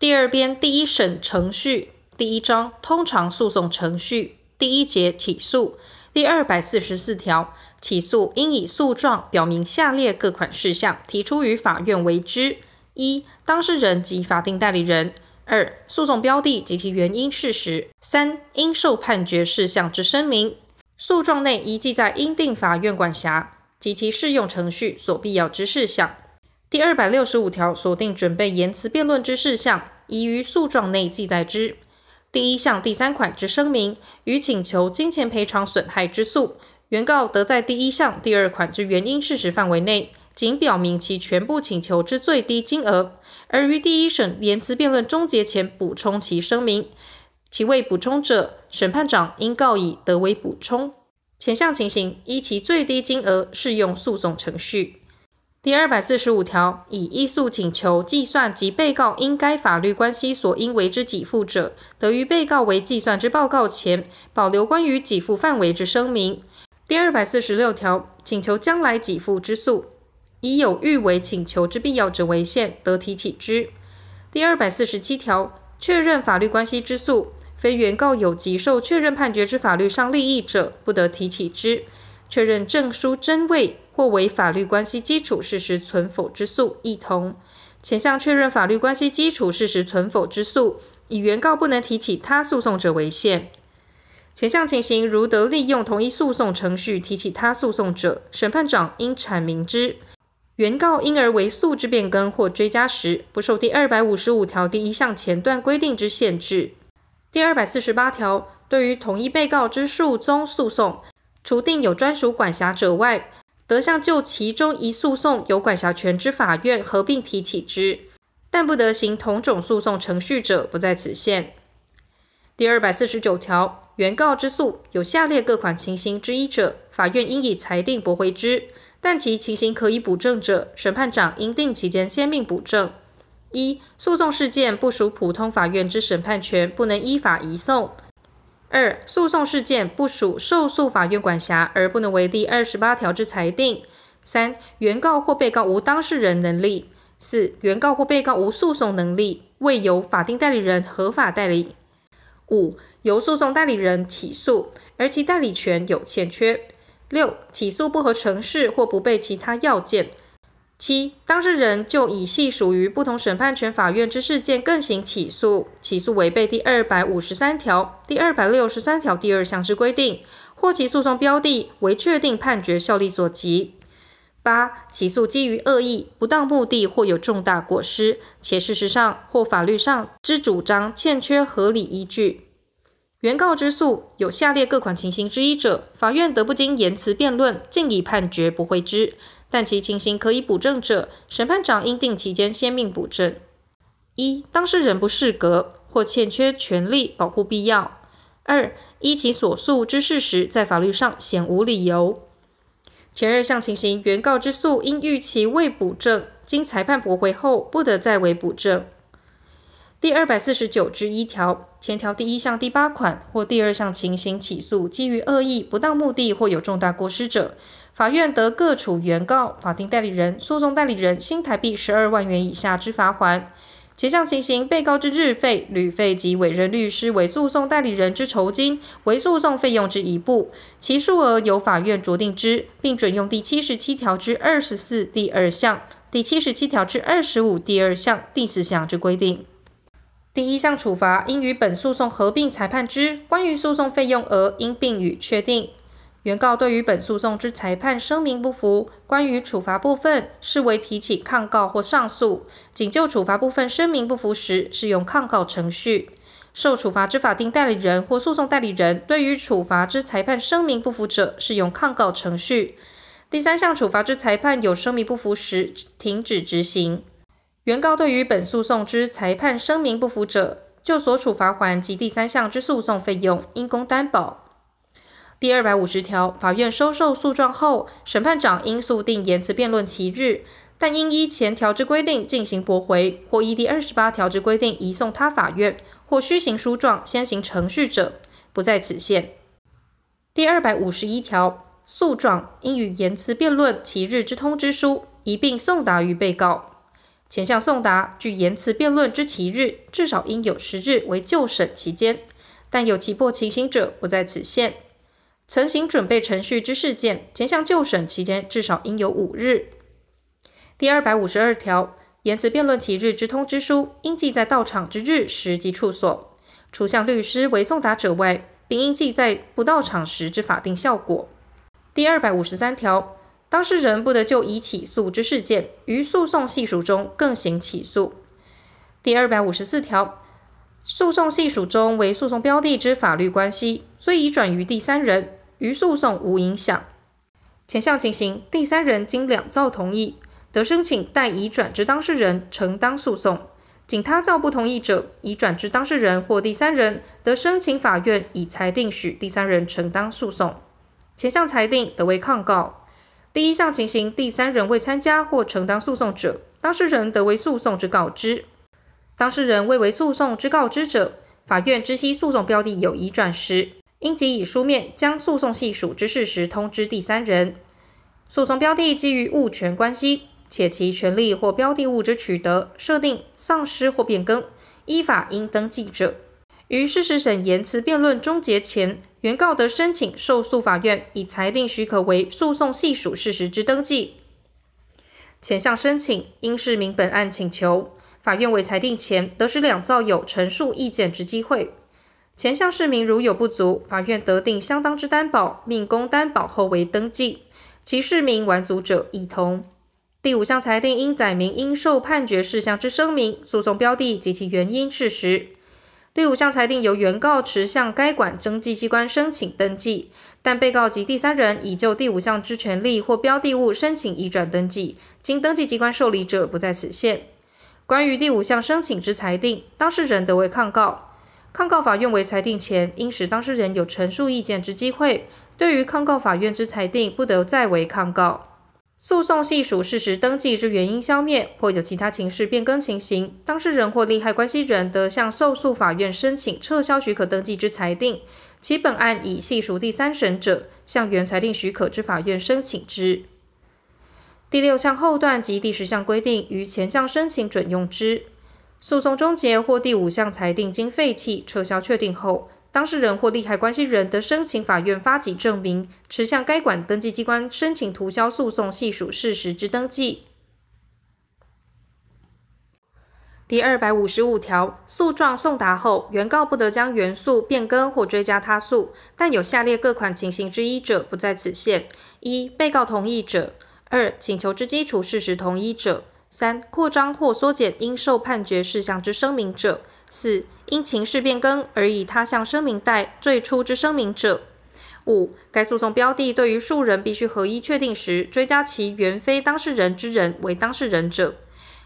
第二编第一审程序第一章通常诉讼程序第一节起诉第二百四十四条，起诉应以诉状表明下列各款事项，提出于法院为之：一、当事人及法定代理人；二、诉讼标的及其原因事实；三、应受判决事项之声明。诉状内宜记载应定法院管辖及其适用程序所必要之事项。第二百六十五条锁定准备言辞辩论之事项，已于诉状内记载之。第一项第三款之声明，与请求金钱赔偿损害之诉，原告得在第一项第二款之原因事实范围内，仅表明其全部请求之最低金额，而于第一审言辞辩论终结前补充其声明。其未补充者，审判长应告以得为补充。前项情形依其最低金额适用诉讼程序。第二百四十五条，以依诉请求计算及被告因该法律关系所应为之给付者，得于被告为计算之报告前，保留关于给付范围之声明。第二百四十六条，请求将来给付之诉，以有欲为请求之必要者为限，得提起之。第二百四十七条，确认法律关系之诉，非原告有即受确认判决之法律上利益者，不得提起之。确认证书真伪。或为法律关系基础事实存否之诉，一同。前项确认法律关系基础事实存否之诉，以原告不能提起他诉讼者为限。前项情形如得利用同一诉讼程序提起他诉讼者，审判长应阐明之。原告因而为诉之变更或追加时，不受第二百五十五条第一项前段规定之限制。第二百四十八条，对于同一被告之数宗诉讼，除定有专属管辖者外，得向就其中一诉讼有管辖权之法院合并提起之，但不得行同种诉讼程序者不在此限。第二百四十九条，原告之诉有下列各款情形之一者，法院应以裁定驳回之；但其情形可以补正者，审判长应定期间先命补正。一、诉讼事件不属普通法院之审判权，不能依法移送。二、诉讼事件不属受诉法院管辖，而不能为第二十八条之裁定。三、原告或被告无当事人能力。四、原告或被告无诉讼能力，未由法定代理人合法代理。五、由诉讼代理人起诉，而其代理权有欠缺。六、起诉不合程式或不备其他要件。七、当事人就已系属于不同审判权法院之事件，更行起诉，起诉违背第二百五十三条、第二百六十三条第二项之规定，或其诉讼标的为确定判决效力所及。八、起诉基于恶意、不当目的或有重大过失，且事实上或法律上之主张欠缺合理依据。原告之诉有下列各款情形之一者，法院得不经言辞辩论，尽以判决驳回之。但其情形可以补正者，审判长应定期间先命补正。一、当事人不适格或欠缺权利保护必要；二、依其所诉之事实，在法律上显无理由。前二项情形，原告之诉因预期未补正，经裁判驳回后，不得再为补正。第二百四十九之一条，前条第一项第八款或第二项情形起诉，基于恶意、不当目的或有重大过失者，法院得各处原告、法定代理人、诉讼代理人新台币十二万元以下之罚锾。前项情形，被告之日费、旅费及委任律师为诉讼代理人之酬金，为诉讼费用之一部，其数额由法院酌定之，并准用第七十七条之二十四第二项、第七十七条之二十五第二项、第四项之规定。第一项处罚应与本诉讼合并裁判之，关于诉讼费用额应并予确定。原告对于本诉讼之裁判声明不服，关于处罚部分视为提起抗告或上诉，仅就处罚部分声明不服时，适用抗告程序。受处罚之法定代理人或诉讼代理人对于处罚之裁判声明不服者，适用抗告程序。第三项处罚之裁判有声明不服时，停止执行。原告对于本诉讼之裁判声明不服者，就所处罚锾及第三项之诉讼费用，应供担保。第二百五十条，法院收受诉状后，审判长应诉定言辞辩论期日，但应依前条之规定进行驳回，或依第二十八条之规定移送他法院，或虚行书状先行程序者，不在此限。第二百五十一条，诉状应与言辞辩论期日之通知书一并送达于被告。前项送达据言辞辩论之期日，至少应有十日为就审期间，但有急迫情形者，不在此限。曾行准备程序之事件，前项就审期间至少应有五日。第二百五十二条，言辞辩论期日之通知书，应记在到场之日时及处所，除向律师为送达者外，并应记在不到场时之法定效果。第二百五十三条，当事人不得就已起诉之事件，于诉讼系属中更行起诉。第二百五十四条，诉讼系属中为诉讼标的之法律关系，虽已转于第三人。于诉讼无影响。前项情形，第三人经两造同意，得申请代已转之当事人承担诉讼；仅他造不同意者，已转之当事人或第三人得申请法院以裁定许第三人承担诉讼。前项裁定得为抗告。第一项情形，第三人未参加或承担诉讼者，当事人得为诉讼之告知；当事人未为诉讼之告知者，法院知悉诉讼标的有移转时，应即以书面将诉讼系属之事实通知第三人。诉讼标的基于物权关系，且其权利或标的物之取得、设定、丧失或变更，依法应登记者，于事实审言辞辩论终结前，原告得申请受诉法院以裁定许可为诉讼系属事实之登记。前项申请应释明本案请求，法院为裁定前，得使两造有陈述意见之机会。前项释明如有不足，法院得定相当之担保，命供担保后为登记。其释明完足者，亦同。第五项裁定应载明应受判决事项之声明、诉讼标的及其原因事实。第五项裁定由原告持向该管登记机关申请登记，但被告及第三人已就第五项之权利或标的物申请移转登记，经登记机关受理者，不在此限。关于第五项申请之裁定，当事人得为抗告。抗告法院为裁定前，应使当事人有陈述意见之机会。对于抗告法院之裁定，不得再为抗告。诉讼系属事实登记之原因消灭，或有其他情事变更情形，当事人或利害关系人得向受诉法院申请撤销许可登记之裁定。其本案已系属第三审者，向原裁定许可之法院申请之。第六项后段及第十项规定，于前项申请准用之。诉讼终结或第五项裁定经废弃、撤销确定后，当事人或利害关系人得申请法院发给证明，持向该管登记机关申请涂销诉讼系属事实之登记。第二百五十五条，诉状送达后，原告不得将原诉变更或追加他诉，但有下列各款情形之一者，不在此限：一、被告同意者；二、请求之基础事实同一者。三、扩张或缩减应受判决事项之声明者；四、因情势变更而以他项声明代最初之声明者；五、该诉讼标的对于数人必须合一确定时，追加其原非当事人之人为当事人者；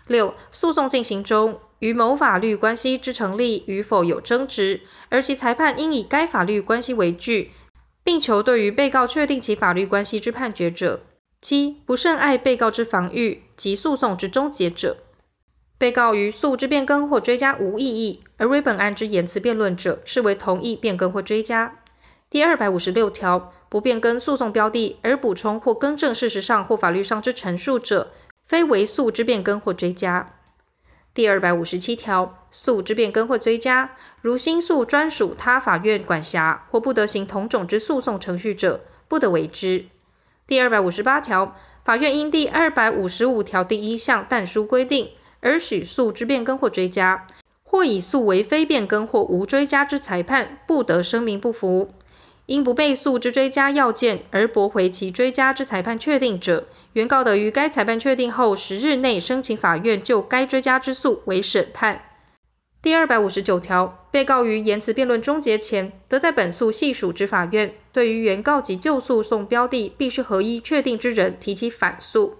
六、诉讼进行中于某法律关系之成立与否有争执，而其裁判应以该法律关系为据，并求对于被告确定其法律关系之判决者。七、不甚碍被告之防御及诉讼之终结者，被告于诉之变更或追加无异议，而为本案之言辞辩论者，视为同意变更或追加。第二百五十六条，不变更诉讼标的而补充或更正事实上或法律上之陈述者，非为诉之变更或追加。第二百五十七条，诉之变更或追加，如新诉专属他法院管辖或不得行同种之诉讼程序者，不得为之。第二百五十八条，法院因第二百五十五条第一项但书规定而许诉之变更或追加，或以诉为非变更或无追加之裁判，不得声明不服。因不备诉之追加要件而驳回其追加之裁判确定者，原告得于该裁判确定后十日内申请法院就该追加之诉为审判。第二百五十九条，被告于言辞辩论终结前，得在本诉系属之法院，对于原告及就诉讼标的必须合一确定之人提起反诉。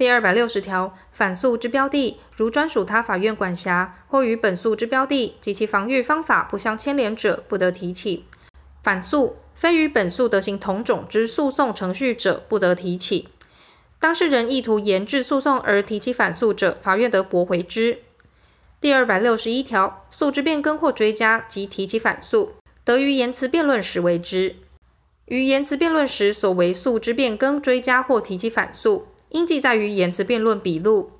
第二百六十条，反诉之标的如专属他法院管辖，或与本诉之标的及其防御方法不相牵连者，不得提起反诉。非与本诉得行同种之诉讼程序者，不得提起。当事人意图延滞诉讼而提起反诉者，法院得驳回之。第二百六十一条，诉之变更或追加及提起反诉，得于言辞辩论时为之。于言辞辩论时所为诉之变更、追加或提起反诉，应记载于言辞辩论笔录。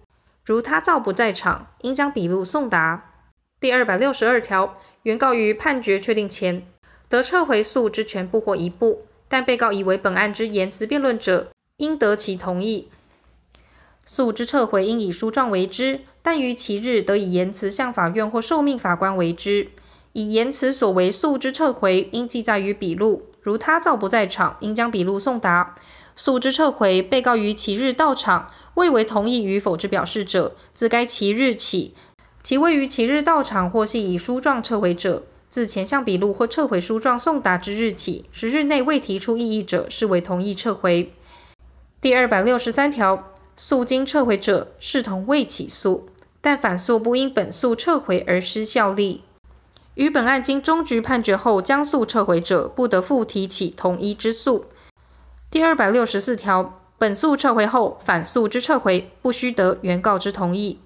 如他造不在场，应将笔录送达。第二百六十二条，原告于判决确定前，得撤回诉之全部或一部，但被告以为本案之言辞辩论者，应得其同意。诉之撤回应以书状为之，但于其日得以言辞向法院或受命法官为之。以言辞所为诉之撤回，应记载于笔录。如他造不在场，应将笔录送达。诉之撤回，被告于其日到场，未为同意与否之表示者，自该其日起，其未于其日到场或系以书状撤回者，自前项笔录或撤回书状送达之日起十日内未提出异议者，视为同意撤回。第二百六十三条，诉经撤回者，视同未起诉，但反诉不因本诉撤回而失效力。于本案经终局判决后将诉撤回者，不得复提起同一之诉。第二百六十四条，本诉撤回后，反诉之撤回不须得原告之同意。